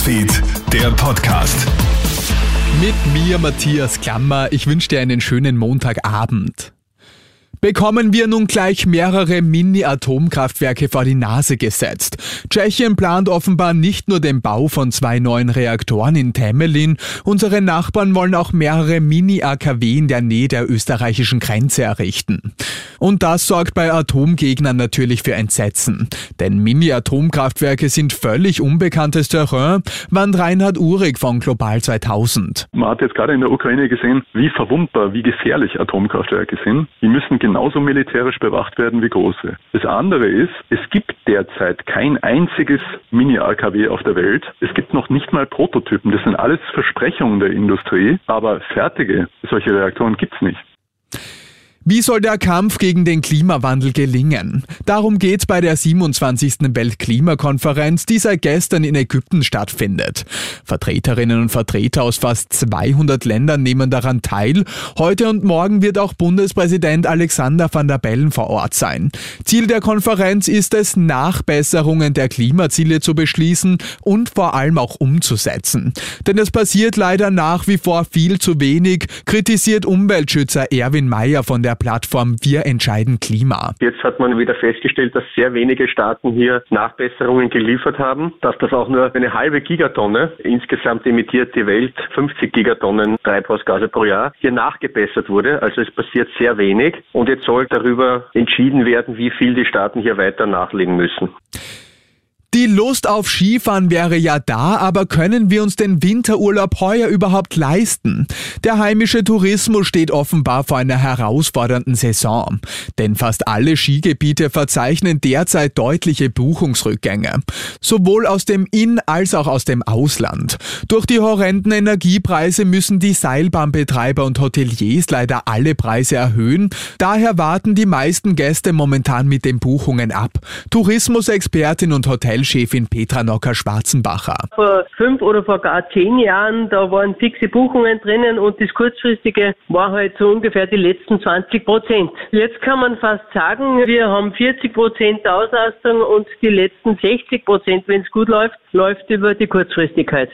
Newsfeed, der Podcast. Mit mir, Matthias Klammer. Ich wünsche dir einen schönen Montagabend bekommen wir nun gleich mehrere Mini-Atomkraftwerke vor die Nase gesetzt. Tschechien plant offenbar nicht nur den Bau von zwei neuen Reaktoren in Temelin, unsere Nachbarn wollen auch mehrere Mini-AKW in der Nähe der österreichischen Grenze errichten. Und das sorgt bei Atomgegnern natürlich für Entsetzen. Denn Mini-Atomkraftwerke sind völlig unbekanntes Terrain, warnt Reinhard Uhrig von Global 2000. Man hat jetzt gerade in der Ukraine gesehen, wie verwundbar, wie gefährlich Atomkraftwerke sind. Die müssen genauso militärisch bewacht werden wie große. Das andere ist, es gibt derzeit kein einziges Mini-AKW auf der Welt. Es gibt noch nicht mal Prototypen. Das sind alles Versprechungen der Industrie, aber fertige solche Reaktoren gibt es nicht. Wie soll der Kampf gegen den Klimawandel gelingen? Darum geht's bei der 27. Weltklimakonferenz, die seit gestern in Ägypten stattfindet. Vertreterinnen und Vertreter aus fast 200 Ländern nehmen daran teil. Heute und morgen wird auch Bundespräsident Alexander van der Bellen vor Ort sein. Ziel der Konferenz ist es, Nachbesserungen der Klimaziele zu beschließen und vor allem auch umzusetzen. Denn es passiert leider nach wie vor viel zu wenig, kritisiert Umweltschützer Erwin Mayer von der Plattform Wir entscheiden Klima. Jetzt hat man wieder festgestellt, dass sehr wenige Staaten hier Nachbesserungen geliefert haben, dass das auch nur eine halbe Gigatonne, insgesamt emittiert die Welt 50 Gigatonnen Treibhausgase pro Jahr, hier nachgebessert wurde. Also es passiert sehr wenig und jetzt soll darüber entschieden werden, wie viel die Staaten hier weiter nachlegen müssen. Die Lust auf Skifahren wäre ja da, aber können wir uns den Winterurlaub heuer überhaupt leisten? Der heimische Tourismus steht offenbar vor einer herausfordernden Saison. Denn fast alle Skigebiete verzeichnen derzeit deutliche Buchungsrückgänge. Sowohl aus dem In- als auch aus dem Ausland. Durch die horrenden Energiepreise müssen die Seilbahnbetreiber und Hoteliers leider alle Preise erhöhen. Daher warten die meisten Gäste momentan mit den Buchungen ab. Tourismusexpertin und Hotel Hotelchefin Petra Nocker-Schwarzenbacher. Vor fünf oder vor gar zehn Jahren, da waren fixe Buchungen drinnen und das kurzfristige war halt so ungefähr die letzten 20 Prozent. Jetzt kann man fast sagen, wir haben 40 Prozent Auslastung und die letzten 60 Prozent, wenn es gut läuft, läuft über die Kurzfristigkeit.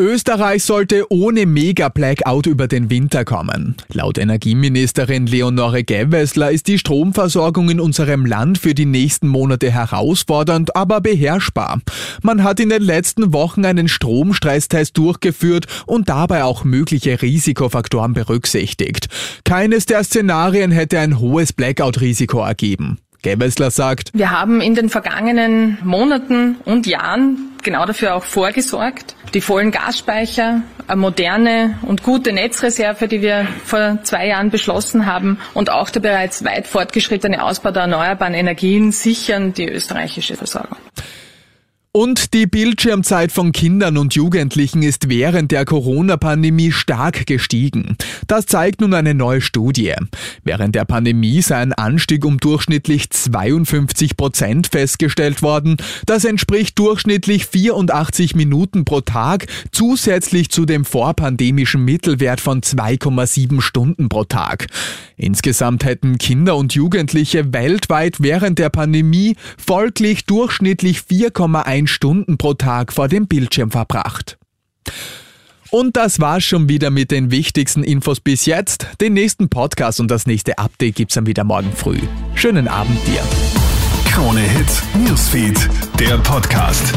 Österreich sollte ohne Mega-Blackout über den Winter kommen. Laut Energieministerin Leonore Gewessler ist die Stromversorgung in unserem Land für die nächsten Monate herausfordernd, aber beherrschbar. Man hat in den letzten Wochen einen Stromstresstest durchgeführt und dabei auch mögliche Risikofaktoren berücksichtigt. Keines der Szenarien hätte ein hohes Blackout-Risiko ergeben. Gewessler sagt, wir haben in den vergangenen Monaten und Jahren genau dafür auch vorgesorgt. Die vollen Gasspeicher, eine moderne und gute Netzreserve, die wir vor zwei Jahren beschlossen haben und auch der bereits weit fortgeschrittene Ausbau der erneuerbaren Energien sichern die österreichische Versorgung. Und die Bildschirmzeit von Kindern und Jugendlichen ist während der Corona-Pandemie stark gestiegen. Das zeigt nun eine neue Studie. Während der Pandemie sei ein Anstieg um durchschnittlich 52 Prozent festgestellt worden. Das entspricht durchschnittlich 84 Minuten pro Tag, zusätzlich zu dem vorpandemischen Mittelwert von 2,7 Stunden pro Tag. Insgesamt hätten Kinder und Jugendliche weltweit während der Pandemie folglich durchschnittlich 4,1 Stunden pro Tag vor dem Bildschirm verbracht. Und das war's schon wieder mit den wichtigsten Infos bis jetzt. Den nächsten Podcast und das nächste Update gibt's dann wieder morgen früh. Schönen Abend dir. Krone Hits, Newsfeed, der Podcast.